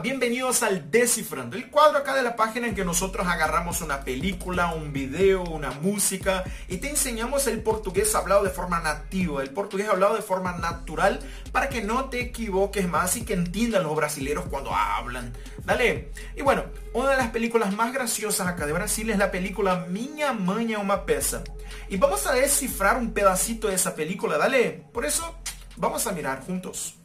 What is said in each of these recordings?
Bienvenidos al Descifrando, el cuadro acá de la página en que nosotros agarramos una película, un video, una música y te enseñamos el portugués hablado de forma nativa, el portugués hablado de forma natural para que no te equivoques más y que entiendan los brasileños cuando hablan. Dale. Y bueno, una de las películas más graciosas acá de Brasil es la película Minha é uma peça. Y vamos a descifrar un pedacito de esa película, dale. Por eso, vamos a mirar juntos.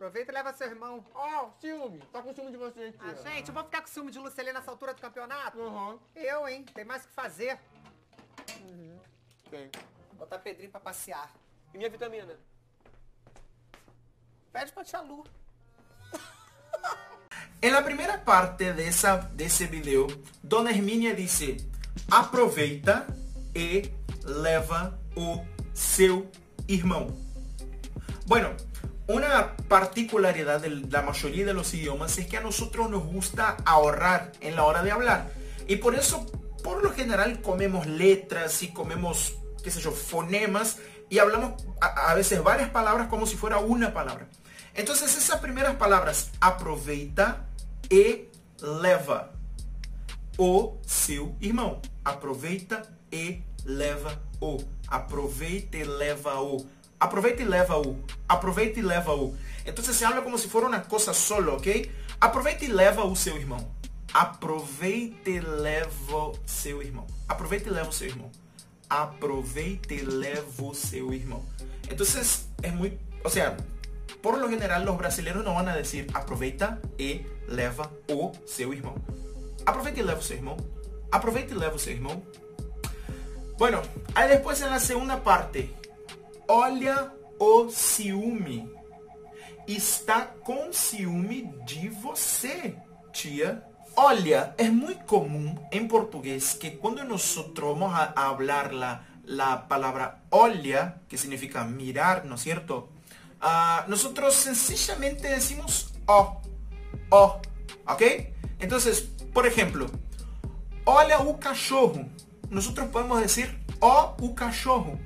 Aproveita e leva seu irmão. Ó, oh, ciúme. Tá com ciúme de você, tia. Ah, gente, eu vou ficar com ciúme de Luceli nessa altura do campeonato? Uhum. Eu, hein? Tem mais o que fazer. Uhum. Tem. Botar Pedrinho pra passear. E minha vitamina? Pede pra tia Lu. En la primera parte de, esa, de ese video, Dona Hermínia dice, aproveita e leva o seu irmão. Bueno, una particularidad de la mayoría de los idiomas es que a nosotros nos gusta ahorrar en la hora de hablar. Y por eso, por lo general, comemos letras y comemos, qué sé yo, fonemas y hablamos a, veces varias palabras como si fuera una palabra. Entonces esas primeras palabras, aproveita e leva o seu irmão. Aproveita e leva o. Aproveita e leva o. Aproveita y leva-o. Aproveita y leva-o. Entonces se habla como si fuera una cosa solo, ¿ok? Aproveita y leva o seu irmão. Aproveita e leva o seu irmão. Aproveita e leva o seu irmão. Aproveita y leva o seu irmão. Entonces es muy, o sea, por lo general los brasileños no van a decir aproveita e leva o seu irmão. Aproveita y leva o seu irmão. Aproveita y leva o seu irmão. Bueno, ahí después en la segunda parte Olha o ciúme. Está com ciúme de você, tia. Olha, é muito comum em português que quando nós vamos a hablar la, la palabra olha, que significa mirar, ¿no es cierto? Uh, nosotros sencillamente decimos o, o, ¿ok? Entonces, por ejemplo, olha o cachorro. Nosotros podemos decir o o cachorro,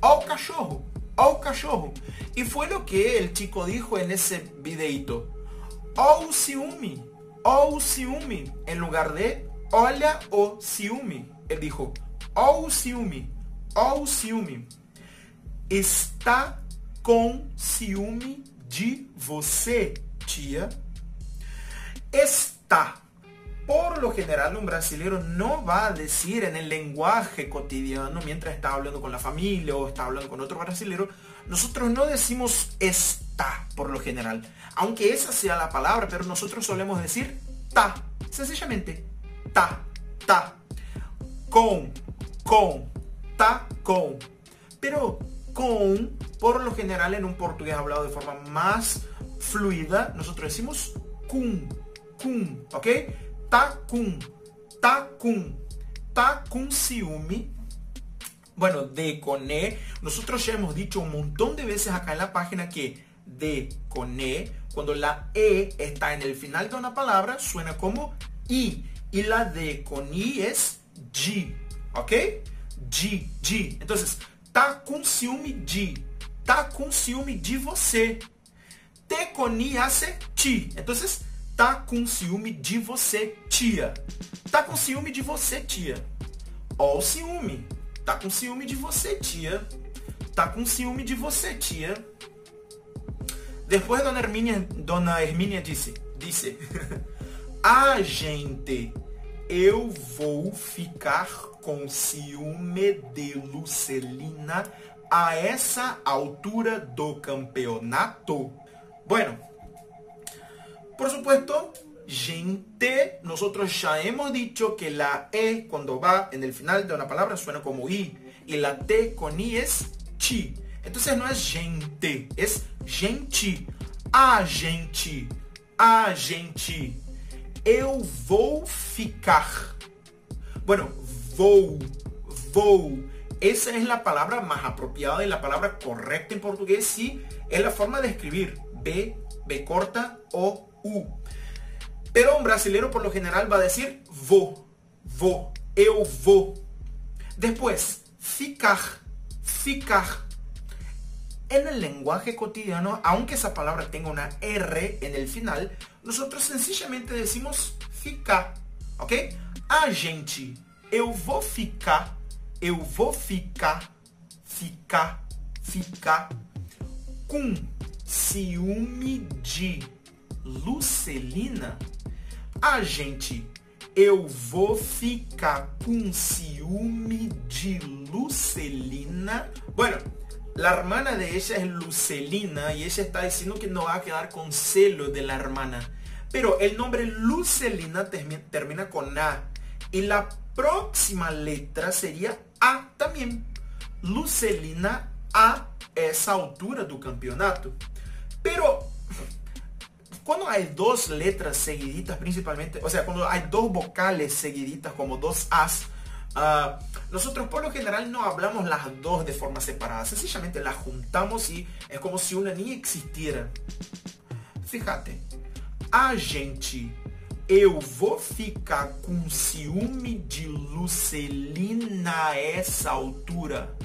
o cachorro. O cachorro. Y fue lo que el chico dijo en ese videito. O ciúme, o ciúme, en lugar de olha o ciúme. Él dijo, o ciúme, o ciúme. Está com ciúme de você, tia. Está por lo general un brasileño no va a decir en el lenguaje cotidiano mientras está hablando con la familia o está hablando con otro brasileño, nosotros no decimos está por lo general, aunque esa sea la palabra, pero nosotros solemos decir ta, sencillamente ta, ta, con, con, ta, con. Pero con, por lo general en un portugués hablado de forma más fluida, nosotros decimos cum, cum, ¿ok? Tá com, tá com. Bueno, de con e, nosotros ya hemos dicho un montón de veces acá en la página que de con e, cuando la e está en el final de una palabra, suena como i. Y la de con i es g, ¿ok? G, G. Entonces, tá com ciúme de, tá com de você. Te con i hace ti. Entonces, tá com ciúme de você, tia. Tá com ciúme de você, tia. Ó o ciúme. Tá com ciúme de você, tia. Tá com ciúme de você, tia. Depois Dona Hermínia, Dona Hermínia disse, disse, a gente, eu vou ficar com ciúme de Lucelina a essa altura do campeonato. Bueno, Por supuesto, gente, nosotros ya hemos dicho que la E cuando va en el final de una palabra suena como I y la T con I es chi. Entonces no es gente, es gente. A gente, a gente. Eu vou ficar. Bueno, vou, vou. Esa es la palabra más apropiada y la palabra correcta en portugués. Sí, es la forma de escribir. B, B corta o U. Pero un brasileño por lo general va a decir vou, vou, eu vou. Después, ficar, ficar. en el lenguaje cotidiano, aunque esa palabra tenga una R en el final, nosotros sencillamente decimos ficar, ok? A gente, eu vou ficar, eu vou ficar, ficar, ficar com ciúme de Lucelina. A gente, eu vou ficar com ciúme de Lucelina. Bueno, La hermana de ella es Lucelina y ella está diciendo que no va a quedar con celo de la hermana. Pero el nombre Lucelina termina con A. Y la próxima letra sería A también. Lucelina a esa altura del campeonato. Pero cuando hay dos letras seguiditas principalmente, o sea, cuando hay dos vocales seguiditas como dos As, Ah, nosotros por lo general no hablamos las dos de forma separada, sencillamente las juntamos y es como si una ni existiera. Fíjate, a gente, eu vou ficar com ciúme de Lucelina a essa altura.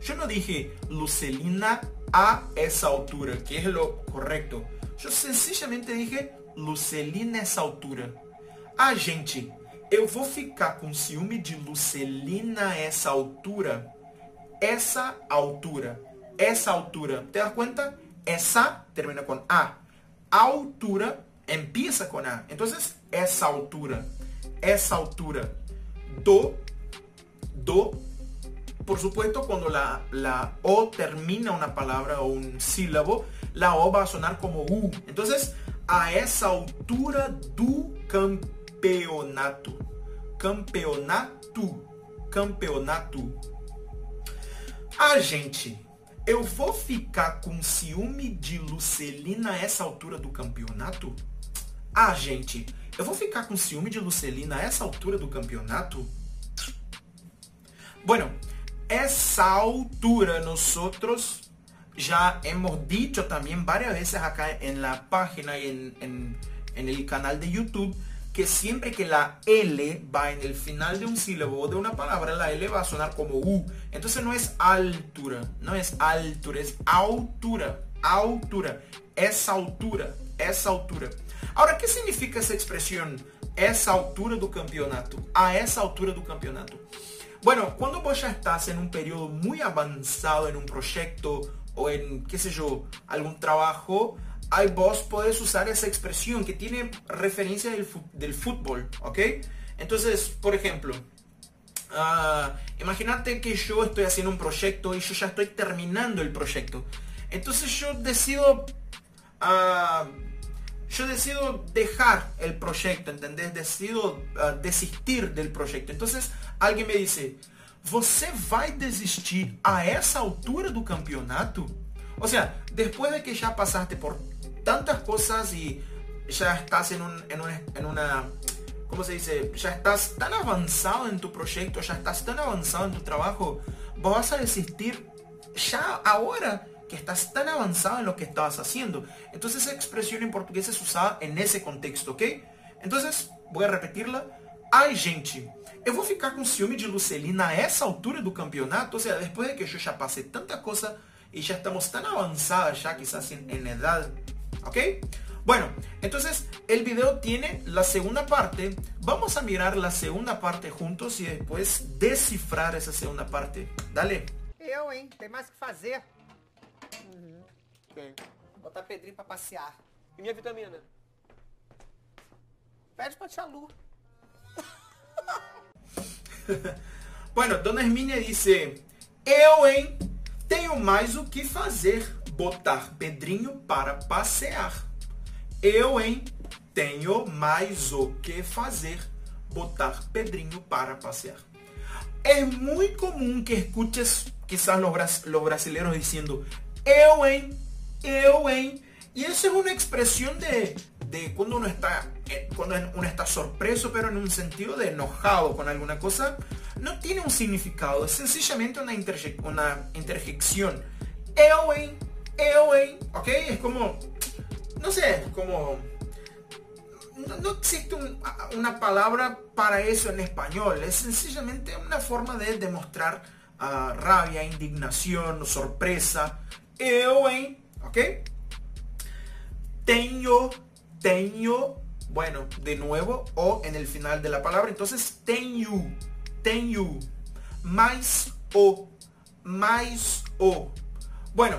Yo no dije Lucelina a esa altura, que es lo correcto. Yo sencillamente dije Lucelina a esa altura. A gente, eu vou ficar com ciúme de Lucelina essa altura. Essa altura. Essa altura. ¿Te das cuenta? Esa termina con A. Altura empieza con A. Entonces, esa altura. Esa altura. Do. Do. Por supuesto, cuando la, la O termina una palabra o un sílabo, la O va a sonar como U. Entonces, a essa altura do campeonato. Campeonato. Campeonato. Ah, gente, eu vou ficar com ciúme de Lucelina a essa altura do campeonato? Ah, gente, eu vou ficar com ciúme de Lucelina a essa altura do campeonato? Bueno, essa altura nosotros ya hemos dicho también varias veces acá en la página y en, en, el canal de YouTube que siempre que la L va en el final de un sílabo o de una palabra, la L va a sonar como U. Entonces no es altura, no es altura, es altura, altura, esa altura, esa altura. Ahora, ¿qué significa esa expresión? Esa altura do campeonato, a esa altura do campeonato. Bueno, cuando vos ya estás en un periodo muy avanzado en un proyecto o en, qué sé yo, algún trabajo, ahí vos podés usar esa expresión que tiene referencia del, fútbol, ¿ok? Entonces, por ejemplo, uh, imagínate que yo estoy haciendo un proyecto y yo ya estoy terminando el proyecto. Entonces yo decido, uh, yo decido dejar el proyecto, ¿entendés? Decido uh, desistir del proyecto. Entonces alguien me dice, ¿você vai desistir a esa altura do campeonato? O sea, después de que ya pasaste por tantas cosas y ya estás en, un, en, una, en una, ¿cómo se dice? Ya estás tan avanzado en tu proyecto, ya estás tan avanzado en tu trabajo, vos vas a desistir ya ahora que estás tan avanzado en lo que estabas haciendo. Entonces esa expresión en portugués es usada en ese contexto, ¿ok? Voy a repetirla. Ai, gente, eu vou ficar com ciúme de Lucelina a essa altura do campeonato, ou seja, depois de que eu já passei tanta coisa y ya estamos tan avanzadas ya quizás en, en edad ¿Ok? Bueno, entonces el video tiene la segunda parte. Vamos a mirar la segunda parte juntos y después descifrar esa segunda parte. Dale. Eu, hein? Tem mais que fazer. Uhum. Tem. Botar Pedrinho pra passear. E minha vitamina? Pede pra tia Lu. bueno, Dona Hermínia dice, eu, hein? Tenho mais o que fazer botar Pedrinho para passear. Eu, hein? Tenho mais o que fazer. Botar Pedrinho para passear. É muito comum que escuches quizás los brasileños diciendo, eu, hein? Eu, hein? Y eso es una expresión de, de cuando uno está cuando uno está sorpreso, pero en un sentido de enojado con alguna cosa, no tiene un significado, es sencillamente una, interje una interjección. Eu, hein? ¿Ok? Es como, no sé, como... No, existe un, una palabra para eso en español, es sencillamente una forma de demostrar uh, rabia, indignación, sorpresa, hein? ¿Ok? Tenho, tenho, bueno, de nuevo, o en el final de la palabra. Entonces, tenho, tenho, mais o, mais o. Bueno,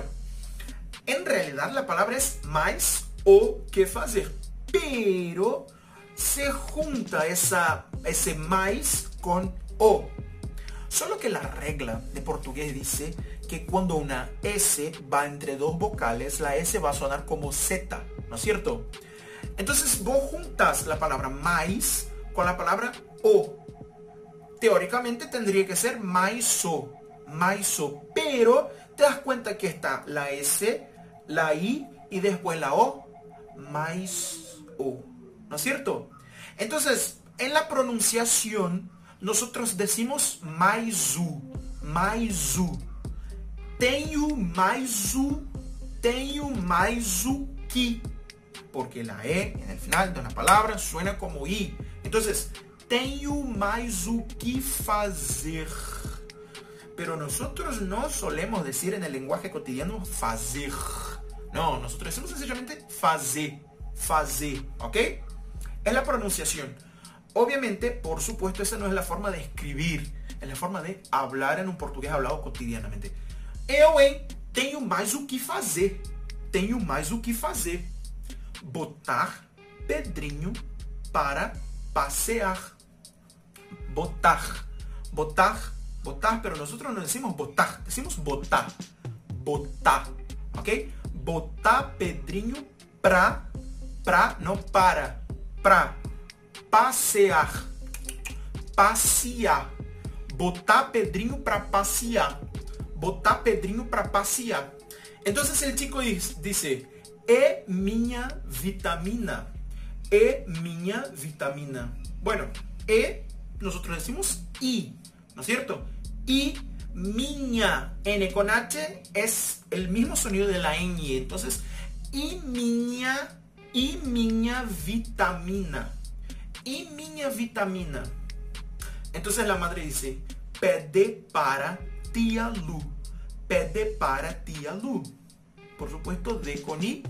en realidad la palabra es más o que fazer. Pero se junta esa, ese mais con o. Solo que la regla de portugués dice que cuando una S va entre dos vocales, la S va a sonar como Z, ¿no es cierto? Entonces vos juntas la palabra mais con la palabra o. Teóricamente tendría que ser mais o, mais o, pero te das cuenta que está la S, la I y después la O, mais o, ¿no es cierto? Entonces, en la pronunciación, nosotros decimos mais u, mais u. Tenho mais u, tenho mais u que. Porque la E en el final de una palabra suena como I. Entonces, tenho mais o que fazer. Pero nosotros no solemos decir en el lenguaje cotidiano fazer. No, nosotros decimos sencillamente fazer, fazer, ¿ok? Es la pronunciación. Obviamente, por supuesto, esa no es la forma de escribir, es la forma de hablar en un portugués hablado cotidianamente. Eu, hein, tenho mais o que fazer. Tenho mais o que fazer. Botar Pedrinho para passear. Botar. Botar. Botar, pero nosotros no decimos botar, decimos botar. Botar. ¿Ok? Botar Pedrinho pra. Pra, no para. Pra passear. Passear. Botar Pedrinho para passear. Botar Pedrinho para passear. Entonces el chico dice, é minha vitamina. É minha vitamina. Bueno, e nosotros decimos i, ¿no es cierto? Y miña, n con h es el mismo sonido de la ñ. Entonces, y miña, y miña vitamina. y minha vitamina. Entonces la madre dice, pede para tia Lu. Pede para tia Lu. Por supuesto, de con i,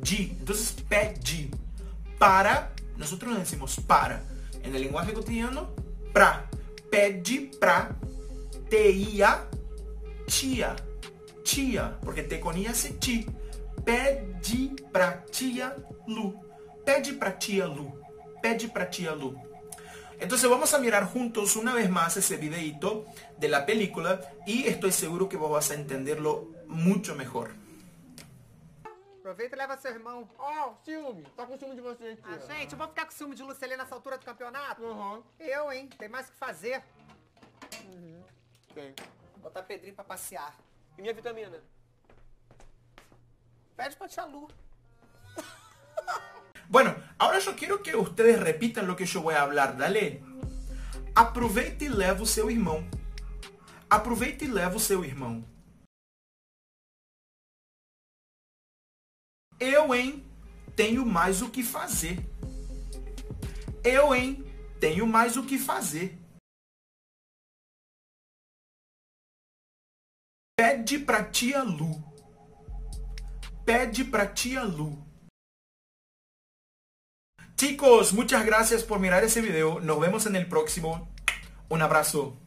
G. Entonces, pede. Para, nosotros decimos para. En el lenguaje cotidiano, pra. Pede pra tia, tia. Tia. Porque te con i hace chi. Pede pra tia Lu. Pede pra tia Lu. pede para tía Lu. Entonces vamos a mirar juntos una vez más ese videito de la película y estoy seguro que vos vas a entenderlo mucho mejor. Aproveita e leva seu irmão. Ó, oh, ciúme. Tá com ciúme de você aqui. Ah, gente, eu vou ficar com ciúme de Luceli nessa altura do campeonato? Uhum. Eu, hein? Tem mais o que fazer. Uhum. Tem. Botar Pedrinho pra passear. E minha vitamina? Pede pra tia Lu. Bueno, ahora yo quiero que ustedes repitan lo que yo voy a hablar, dale. Aproveite e leva o seu irmão. Aproveite e leva o seu irmão. Eu, hein, tenho mais o que fazer. Eu, hein, tenho mais o que fazer. Pede pra tia Lu. Pede pra tia Lu. Chicos, muchas gracias por mirar ese video. Nos vemos en el próximo. Un abrazo.